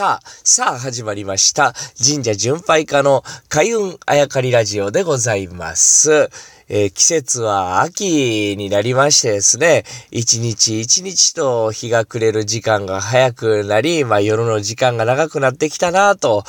さあ、さあ始まりました。神社巡拝家の開運あやかりラジオでございます。えー、季節は秋になりましてですね、一日一日と日が暮れる時間が早くなり、まあ夜の時間が長くなってきたなと、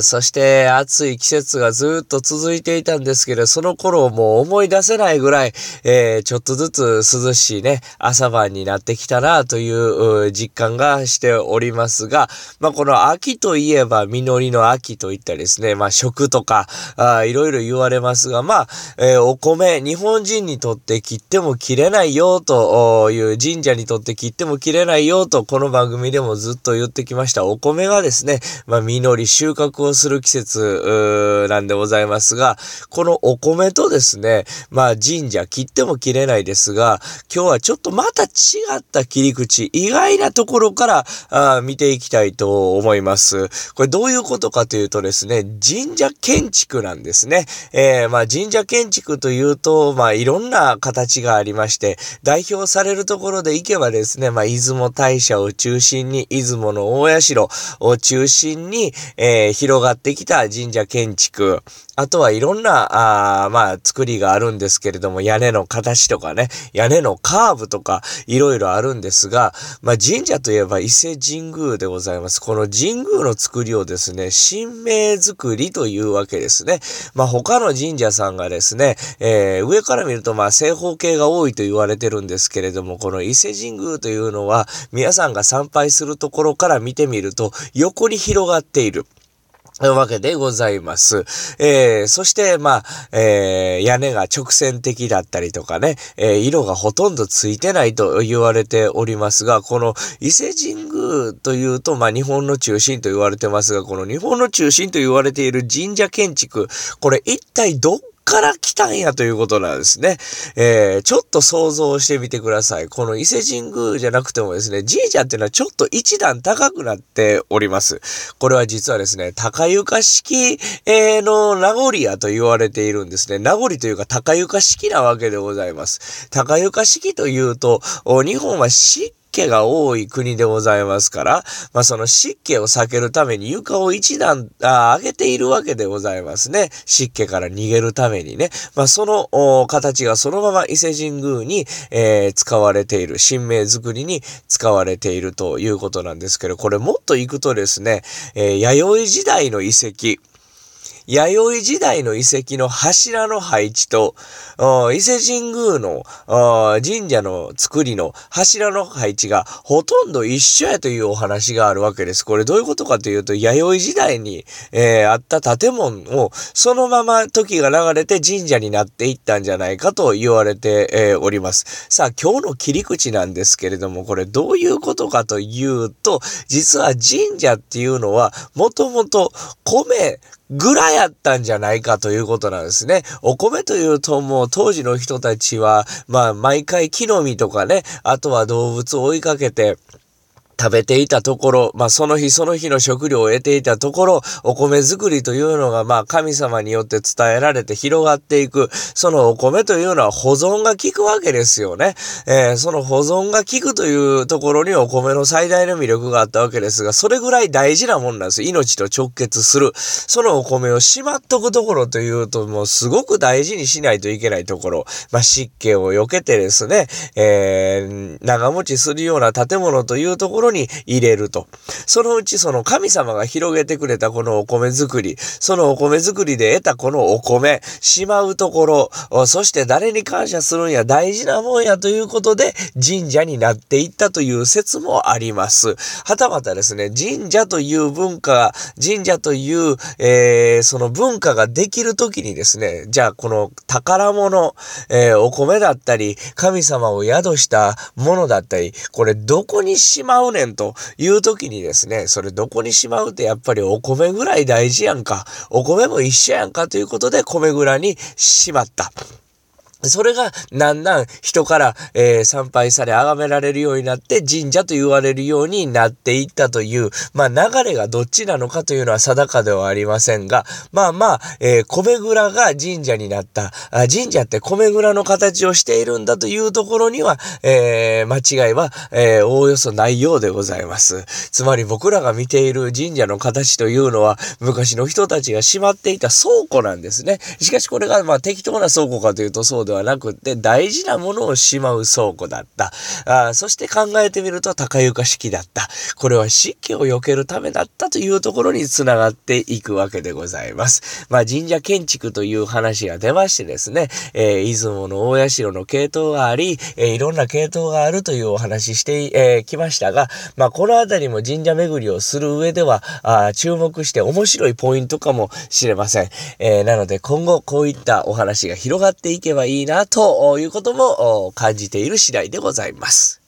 そして暑い季節がずっと続いていたんですけど、その頃もう思い出せないぐらい、えー、ちょっとずつ涼しいね、朝晩になってきたなという実感がしておりますが、まあこの秋といえば実りの秋といったですね、まあ食とか、あいろいろ言われますが、まあ、えー、米、日本人にとって切っても切れないよという神社にとって切っても切れないよとこの番組でもずっと言ってきましたお米がですね、まあ、実り収穫をする季節なんでございますが、このお米とですね、まあ神社切っても切れないですが、今日はちょっとまた違った切り口、意外なところからあ見ていきたいと思います。これどういうことかというとですね、神社建築なんですね。えー、まあ神社建築というと、まあ、いろんな形がありまして、代表されるところで行けばですね、まあ、出雲大社を中心に、出雲の大社を中心に、えー、広がってきた神社建築、あとはいろんな、あまあ、作りがあるんですけれども、屋根の形とかね、屋根のカーブとか、いろいろあるんですが、まあ、神社といえば伊勢神宮でございます。この神宮の作りをですね、神明作りというわけですね。まあ、他の神社さんがですね、えー、上から見ると、まあ、正方形が多いと言われてるんですけれども、この伊勢神宮というのは、皆さんが参拝するところから見てみると、横に広がっている。わけでございます。えー、そして、まあ、えー、屋根が直線的だったりとかね、えー、色がほとんどついてないと言われておりますが、この伊勢神宮というと、まあ、日本の中心と言われてますが、この日本の中心と言われている神社建築、これ一体どっから来たんやということなんですね。えー、ちょっと想像してみてください。この伊勢神宮じゃなくてもですね、神社っていうのはちょっと一段高くなっております。これは実はですね、高床式、えー、の名残やと言われているんですね。名残というか高床式なわけでございます。高床式というと、日本は湿気が多い国でございますから、まあその湿気を避けるために床を一段あ上げているわけでございますね。湿気から逃げるためにね。まあその形がそのまま伊勢神宮に、えー、使われている、神明作りに使われているということなんですけど、これもっと行くとですね、えー、弥生時代の遺跡、弥生時代の遺跡の柱の配置と、伊勢神宮の神社の作りの柱の配置がほとんど一緒やというお話があるわけです。これどういうことかというと、弥生時代に、えー、あった建物をそのまま時が流れて神社になっていったんじゃないかと言われて、えー、おります。さあ、今日の切り口なんですけれども、これどういうことかというと、実は神社っていうのは、もともと米、ぐらやったんじゃないかということなんですね。お米というともう当時の人たちは、まあ毎回木の実とかね、あとは動物を追いかけて、食べていたところ、まあ、その日その日の食料を得ていたところ、お米作りというのが、まあ、神様によって伝えられて広がっていく。そのお米というのは保存が効くわけですよね。えー、その保存が効くというところにお米の最大の魅力があったわけですが、それぐらい大事なもんなんです。命と直結する。そのお米をしまっとくところというと、もうすごく大事にしないといけないところ。まあ、湿気を避けてですね、えー、長持ちするような建物というところに入れると。そのうちその神様が広げてくれたこのお米作り、そのお米作りで得たこのお米、しまうところ、そして誰に感謝するんや、大事なもんやということで神社になっていったという説もあります。はたまたですね、神社という文化、神社という、えー、その文化ができるときにですね、じゃあこの宝物、えー、お米だったり、神様を宿したものだったり、これどこにしまうねんという時にですね、それどこにしまうってやっぱりお米ぐらい大事やんか。お米も一緒やんかということで米蔵にしまった。それが、なんなん人から、えー、参拝され、崇められるようになって、神社と言われるようになっていったという、まあ、流れがどっちなのかというのは定かではありませんが、まあまあ、えー、米蔵が神社になった。あ神社って米蔵の形をしているんだというところには、えー、間違いは、えー、おおよそないようでございます。つまり僕らが見ている神社の形というのは、昔の人たちがしまっていた倉庫なんですね。しかしこれが、まあ、適当な倉庫かというとそうでではなくって大事なものをしまう倉庫だった。あそして考えてみると高床式だった。これは湿気を避けるためだったというところにつながっていくわけでございます。まあ神社建築という話が出ましてですね、えー、出雲の大社の系統があり、えー、いろんな系統があるというお話してき、えー、ましたが、まあこのあたりも神社巡りをする上では、あ注目して面白いポイントかもしれません。えー、なので今後こういったお話が広がっていけばいいいなということも感じている次第でございます。